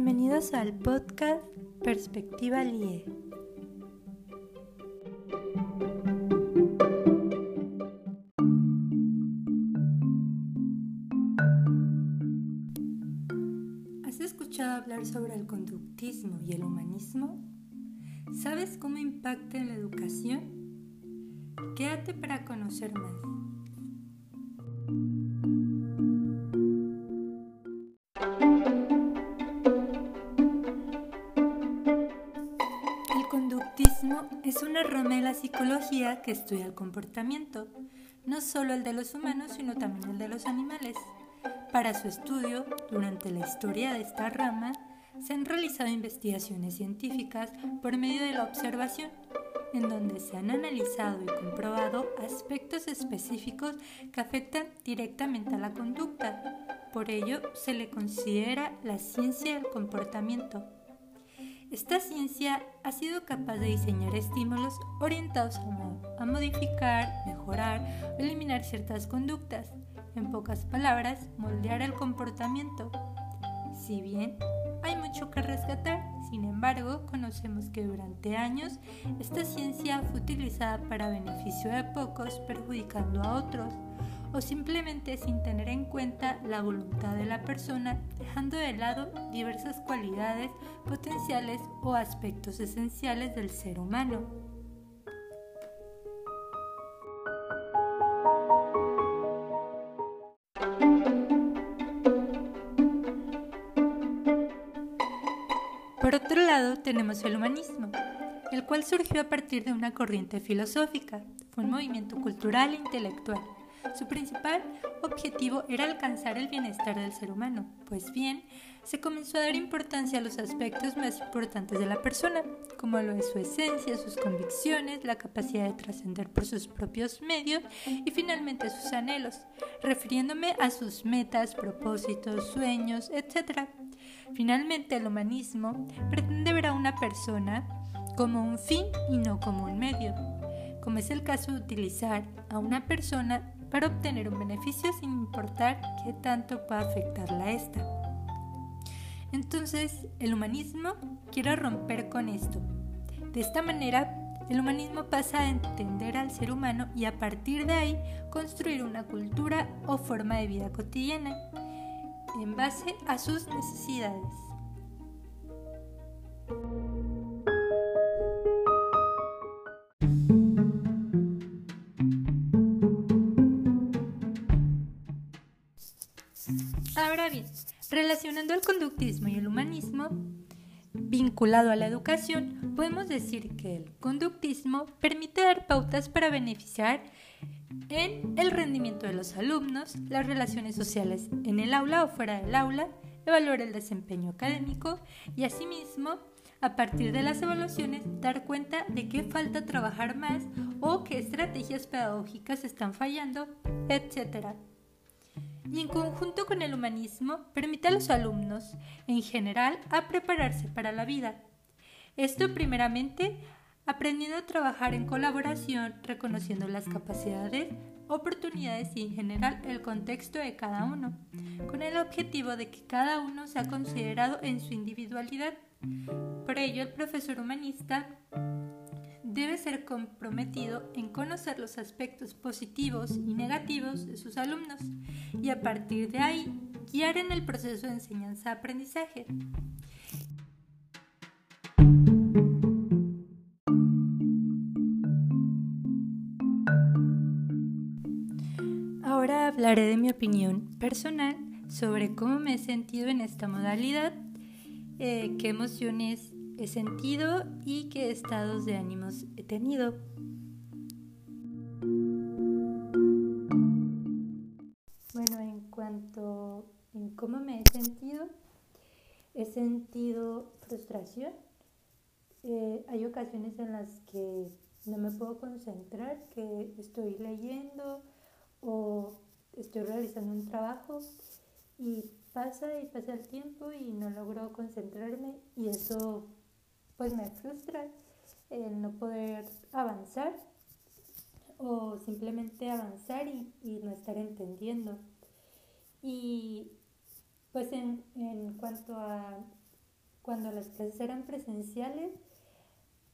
Bienvenidos al podcast Perspectiva LIE. ¿Has escuchado hablar sobre el conductismo y el humanismo? ¿Sabes cómo impacta en la educación? Quédate para conocer más. La psicología que estudia el comportamiento, no solo el de los humanos, sino también el de los animales. Para su estudio, durante la historia de esta rama, se han realizado investigaciones científicas por medio de la observación, en donde se han analizado y comprobado aspectos específicos que afectan directamente a la conducta. Por ello, se le considera la ciencia del comportamiento. Esta ciencia ha sido capaz de diseñar estímulos orientados a, modificar, mejorar o eliminar ciertas conductas. En pocas palabras, moldear el comportamiento. Si bien hay mucho que rescatar, sin embargo, conocemos que durante años esta ciencia fue utilizada para beneficio de pocos, perjudicando a otros o simplemente sin tener en cuenta la voluntad de la persona, dejando de lado diversas cualidades potenciales o aspectos esenciales del ser humano. Por otro lado, tenemos el humanismo, el cual surgió a partir de una corriente filosófica, fue un movimiento cultural e intelectual su principal objetivo era alcanzar el bienestar del ser humano, pues bien, se comenzó a dar importancia a los aspectos más importantes de la persona, como lo es su esencia, sus convicciones, la capacidad de trascender por sus propios medios y finalmente sus anhelos, refiriéndome a sus metas, propósitos, sueños, etc. Finalmente, el humanismo pretende ver a una persona como un fin y no como un medio, como es el caso de utilizar a una persona para obtener un beneficio sin importar qué tanto pueda afectarla a esta. Entonces, el humanismo quiere romper con esto. De esta manera, el humanismo pasa a entender al ser humano y a partir de ahí construir una cultura o forma de vida cotidiana en base a sus necesidades. Relacionando el conductismo y el humanismo, vinculado a la educación, podemos decir que el conductismo permite dar pautas para beneficiar en el rendimiento de los alumnos, las relaciones sociales en el aula o fuera del aula, evaluar el desempeño académico y asimismo, a partir de las evaluaciones, dar cuenta de qué falta trabajar más o qué estrategias pedagógicas están fallando, etc y en conjunto con el humanismo permite a los alumnos, en general, a prepararse para la vida. Esto primeramente aprendiendo a trabajar en colaboración, reconociendo las capacidades, oportunidades y en general el contexto de cada uno, con el objetivo de que cada uno sea considerado en su individualidad. Por ello, el profesor humanista debe ser comprometido en conocer los aspectos positivos y negativos de sus alumnos y a partir de ahí guiar en el proceso de enseñanza-aprendizaje. Ahora hablaré de mi opinión personal sobre cómo me he sentido en esta modalidad, eh, qué emociones he sentido y qué estados de ánimos he tenido. Bueno, en cuanto en cómo me he sentido, he sentido frustración. Eh, hay ocasiones en las que no me puedo concentrar, que estoy leyendo o estoy realizando un trabajo y pasa y pasa el tiempo y no logro concentrarme y eso pues me frustra el no poder avanzar o simplemente avanzar y, no estar entendiendo. Y pues en, en, cuanto a cuando las clases eran presenciales,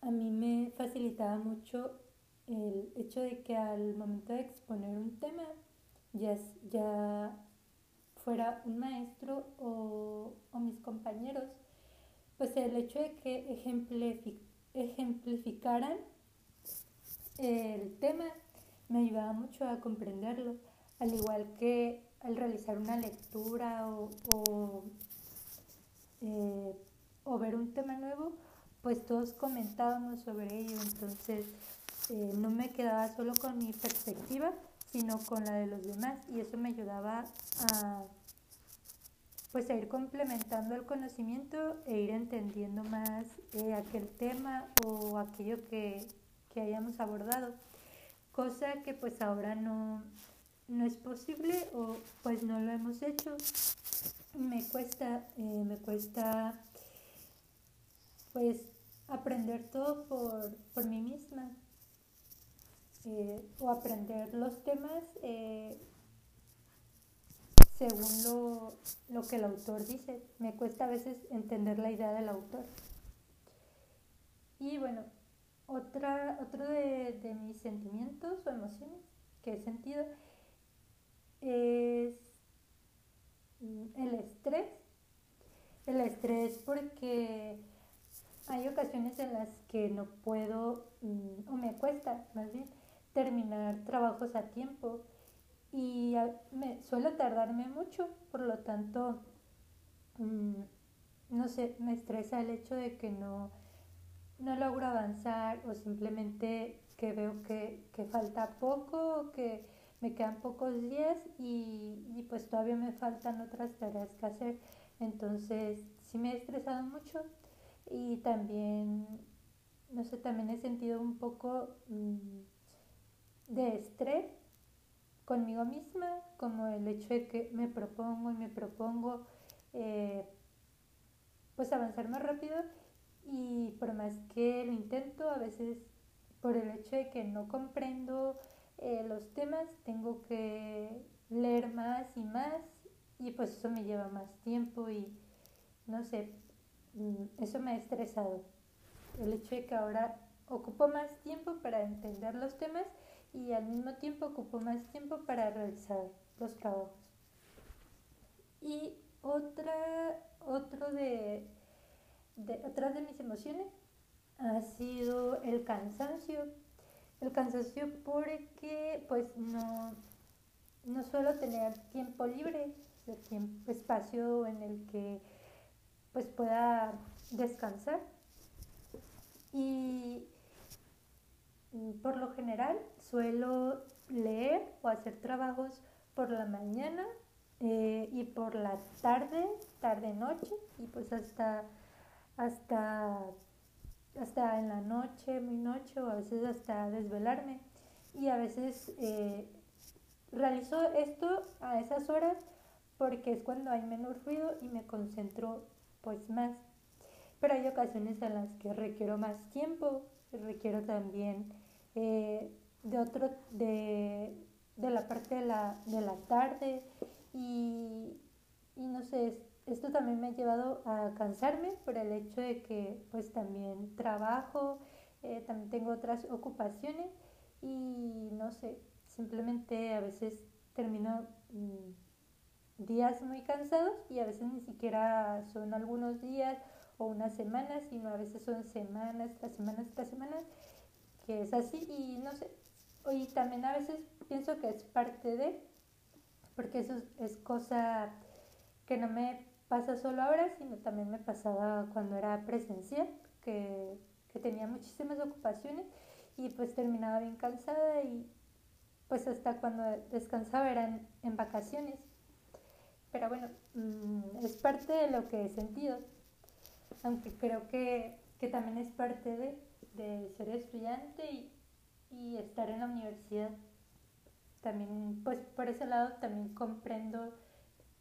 a mí me facilitaba mucho el hecho de que al momento de exponer un tema, ya, ya fuera un maestro o, pues el hecho de que ejemplificaran el tema me ayudaba mucho a comprenderlo, al igual que al realizar una lectura o, o, eh, ver un tema nuevo, pues todos comentábamos sobre ello, entonces eh, no me quedaba solo con mi perspectiva, sino con la de los demás y eso me ayudaba a pues a ir complementando el conocimiento e ir entendiendo más eh, aquel tema o aquello que, que hayamos abordado cosa que pues ahora no, no es posible o pues no lo hemos hecho. Me cuesta, eh, me cuesta pues aprender todo por, por mí misma eh, o aprender los temas según lo, lo que el autor dice. Me cuesta a veces entender la idea del autor. Y bueno, otra, otro de, de mis sentimientos o emociones que he sentido es mm, el estrés. El estrés porque hay ocasiones en las que no puedo, mm, o me cuesta más bien, terminar trabajos a tiempo y me suelo tardarme mucho, por lo tanto, mm, no sé, me estresa el hecho de que no no logro avanzar o simplemente que veo que, falta poco que me quedan pocos días y, pues todavía me faltan otras tareas que hacer. Entonces sí me he estresado mucho y también, no sé, también he sentido un poco mm, de estrés conmigo misma, como el hecho de que me propongo y me propongo eh, pues avanzar más rápido y por más que lo intento, a veces por el hecho de que no comprendo eh, los temas, tengo que leer más y más y pues eso me lleva más tiempo y no sé, mm, eso me ha estresado. El hecho de que ahora ocupo más tiempo para entender los temas y al mismo tiempo ocupo más tiempo para realizar los trabajos. Y otra, otro de detrás de mis emociones ha sido el cansancio. El cansancio porque pues no, no suelo tener tiempo libre, tiempo, espacio en el que pues pueda descansar. Y por lo general suelo leer o hacer trabajos por la mañana eh, y por la tarde, tarde-noche y pues hasta hasta, hasta en la noche, muy noche o a veces hasta desvelarme. Y a veces eh, realizo esto a esas horas porque es cuando hay menos ruido y me concentro pues más. Pero hay ocasiones en las que requiero más tiempo, requiero también eh, de otro, de, de, la parte de la, de la tarde. Y, y no sé, esto también me ha llevado a cansarme por el hecho de que pues también trabajo, eh, también tengo otras ocupaciones y no sé, simplemente a veces termino mm, días muy cansados y a veces ni siquiera son algunos días o unas semanas, sino a veces son semanas tras semanas tras semanas, es así y no sé, y también a veces pienso que es parte de, porque eso es cosa que no me pasa solo ahora, sino también me pasaba cuando era presencial, que, que tenía muchísimas ocupaciones y pues terminaba bien cansada y pues hasta cuando descansaba eran en vacaciones. Pero bueno, mm, es parte de lo que he sentido, aunque creo que, que también es parte de, de ser estudiante y, y, estar en la universidad. También, pues por ese lado también comprendo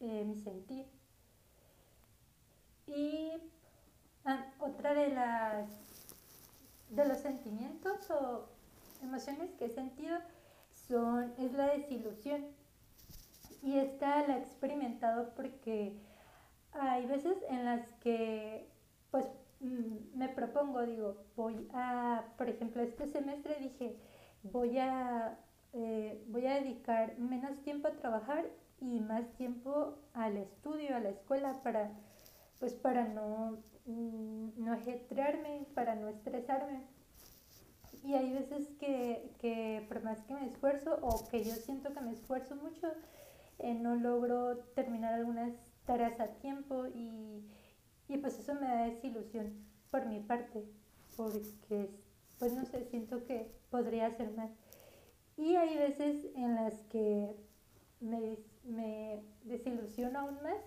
eh, mi sentir. Y ah, otra de las de los sentimientos o emociones que he sentido son es la desilusión. Y esta la he experimentado porque hay veces en las que mm, me propongo, digo, voy a, por ejemplo, este semestre dije, voy a, eh, voy a dedicar menos tiempo a trabajar y más tiempo al estudio, a la escuela, para, pues para no, mm, no ajetrearme, para no estresarme. Y hay veces que, que por más que me esfuerzo o que yo siento que me esfuerzo mucho, eh, no logro terminar algunas tareas a tiempo y, y pues eso me da desilusión por mi parte, porque pues no sé, siento que podría hacer más. Y hay veces en las que me, me desilusiono aún más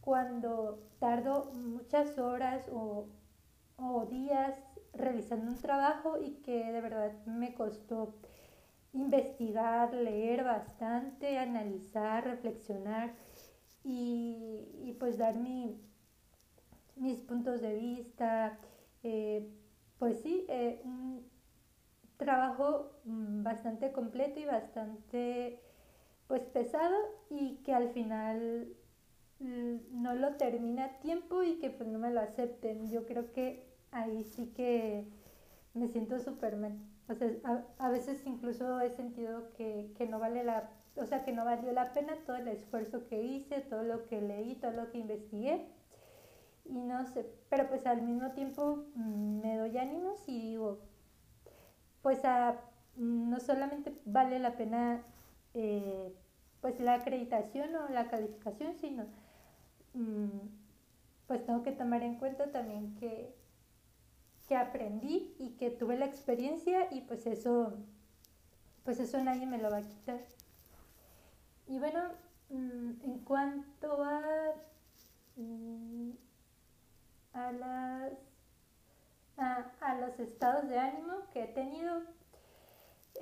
cuando tardo muchas horas o, o días realizando un trabajo y que de verdad me costó investigar, leer bastante, analizar, reflexionar y, pues dar mi, de vista. Eh, pues sí, eh, un trabajo mm, bastante completo y bastante pues pesado y que al final mm, no lo termina a tiempo y que pues no me lo acepten. Yo creo que ahí sí que me siento súper mal. O sea, a, veces incluso he sentido que, que, no vale la, o sea, que no valió la pena todo el esfuerzo que hice, todo lo que leí, todo lo que investigué. Y no sé, pero pues al mismo tiempo mm, me doy ánimos y digo, pues a, no solamente vale la pena eh, pues la acreditación o la calificación, sino mm, pues tengo que tomar en cuenta también que que aprendí y que tuve la experiencia y pues eso, pues eso nadie me lo va a quitar. Y bueno, mm, en cuanto a, mm, a, las, a, los estados de ánimo que he tenido,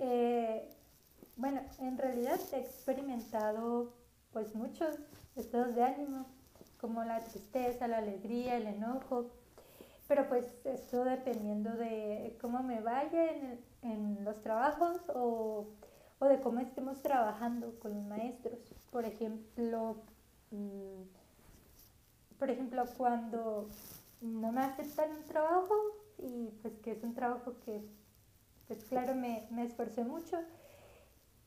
eh, bueno, en realidad he experimentado pues muchos estados de ánimo, como la tristeza, la alegría, el enojo, pero pues esto dependiendo de cómo me vaya en, en los trabajos o, o, de cómo estemos trabajando con los maestros. Por ejemplo, mm, por ejemplo, cuando no me aceptan un trabajo y pues que es un trabajo que pues claro me, me esforcé mucho,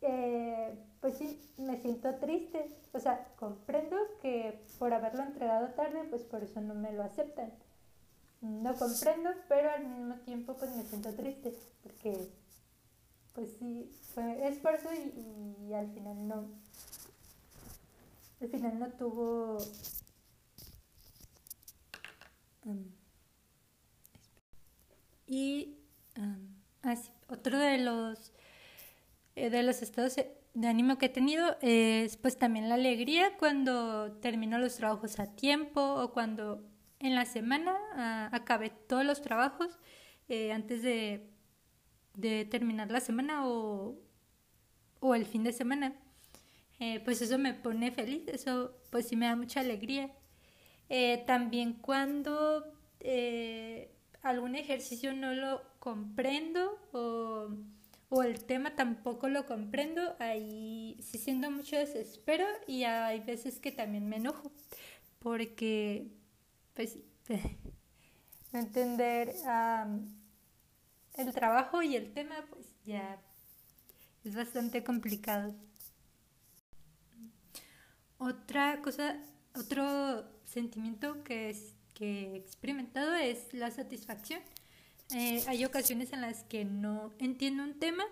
eh, pues sí, me siento triste. O sea, comprendo que por haberlo entregado tarde, pues por eso no me lo aceptan no comprendo, pero al mismo tiempo pues me siento triste porque pues sí, fue esfuerzo y, al final no, al final no tuvo... Um, y um, otro de los eh, de los estados de ánimo que he tenido es pues también la alegría cuando termino los trabajos a tiempo o cuando en la semana ah, acabé todos los trabajos eh, antes de, terminar la semana o, el fin de semana. Eh, pues eso me pone feliz, eso pues sí me da mucha alegría. Eh, también cuando algún ejercicio no lo comprendo o, o, el tema tampoco lo comprendo, ahí sí siento mucho desespero y hay veces que también me enojo porque pues, entender el trabajo y el tema, pues ya es bastante complicado. Otra cosa, otro sentimiento que, he experimentado es la satisfacción. Eh, hay ocasiones en las que no entiendo un tema,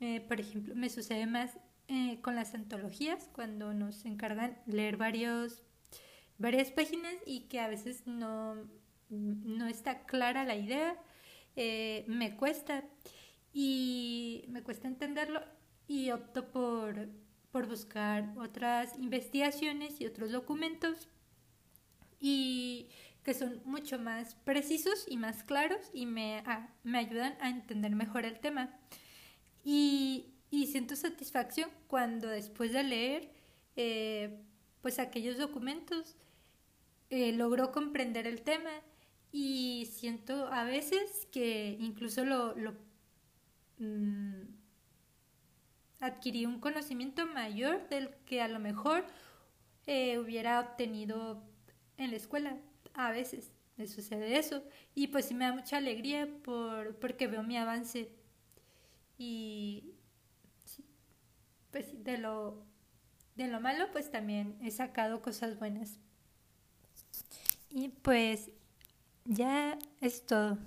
eh, por ejemplo, me sucede más eh, con las antologías, cuando nos encargan leer varios varias páginas y que a veces no, no está clara la idea, me cuesta y me cuesta entenderlo y opto por, por buscar otras investigaciones y otros documentos y que son mucho más precisos y más claros y me, me ayudan a entender mejor el tema. Y, y siento satisfacción cuando después de leer eh, pues aquellos documentos eh, comprender el tema y siento a veces que incluso lo, lo mm, adquirí un conocimiento mayor del que a lo mejor eh, hubiera obtenido en la escuela a veces me sucede eso. Y pues sí me da mucha alegría por, porque veo mi avance. Y pues de lo, de lo malo pues también he sacado cosas buenas. Y pues ya es todo.